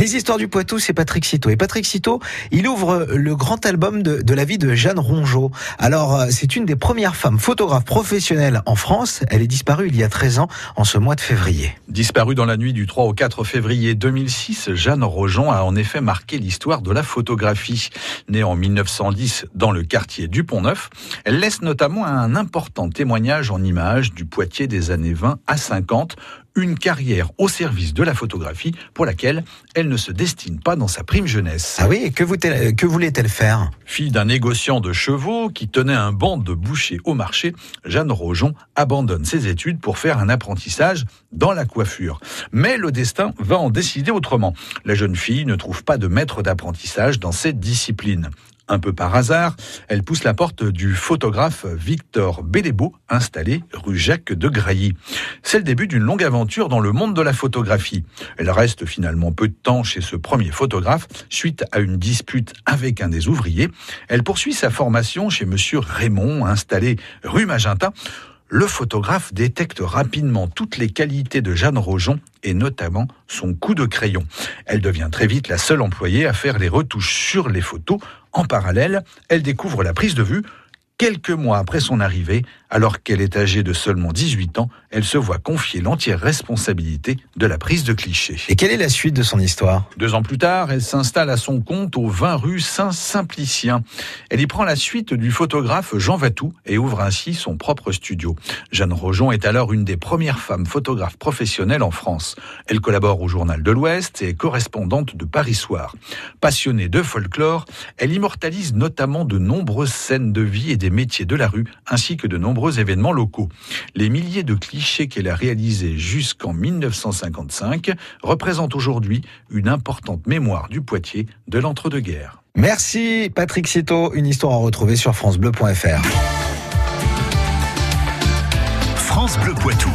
Les histoires du Poitou, c'est Patrick Citeau. Et Patrick Citeau, il ouvre le grand album de, la vie de Jeanne Rongeau. Alors, euh, c'est une des premières femmes photographes professionnelles en France. Elle est disparue il y a 13 ans, en ce mois de février. Disparue dans la nuit du 3 au 4 février 2006, Jeanne Rojon a en effet marqué l'histoire de la photographie. Née en 1910 dans le quartier du Pont-Neuf, elle laisse notamment un important témoignage en images du Poitiers des années 20 à 50, une carrière au service de la photographie pour laquelle elle ne se destine pas dans sa prime jeunesse. Ah oui, que, que voulait-elle faire? Fille d'un négociant de chevaux qui tenait un banc de boucher au marché, Jeanne Rojon abandonne ses études pour faire un apprentissage dans la coiffure. Mais le destin va en décider autrement. La jeune fille ne trouve pas de maître d'apprentissage dans cette discipline. Un peu par hasard, elle pousse la porte du photographe Victor Bélébeau, installé rue Jacques de Grailly. C'est le début d'une longue aventure dans le monde de la photographie. Elle reste finalement peu de temps chez ce premier photographe suite à une dispute avec un des ouvriers. Elle poursuit sa formation chez monsieur Raymond, installé rue Magenta le photographe détecte rapidement toutes les qualités de Jeanne Rojon et notamment son coup de crayon. Elle devient très vite la seule employée à faire les retouches sur les photos. En parallèle, elle découvre la prise de vue, Quelques mois après son arrivée, alors qu'elle est âgée de seulement 18 ans, elle se voit confier l'entière responsabilité de la prise de clichés. Et quelle est la suite de son histoire? Deux ans plus tard, elle s'installe à son compte au 20 rue Saint-Simplicien. Elle y prend la suite du photographe Jean Vatou et ouvre ainsi son propre studio. Jeanne Rojon est alors une des premières femmes photographes professionnelles en France. Elle collabore au Journal de l'Ouest et est correspondante de Paris Soir. Passionnée de folklore, elle immortalise notamment de nombreuses scènes de vie et des métiers de la rue, ainsi que de nombreux événements locaux. Les milliers de clichés qu'elle a réalisés jusqu'en 1955 représentent aujourd'hui une importante mémoire du Poitiers de l'entre-deux-guerres. Merci Patrick Cito, une histoire à retrouver sur francebleu.fr. France Bleu Poitou.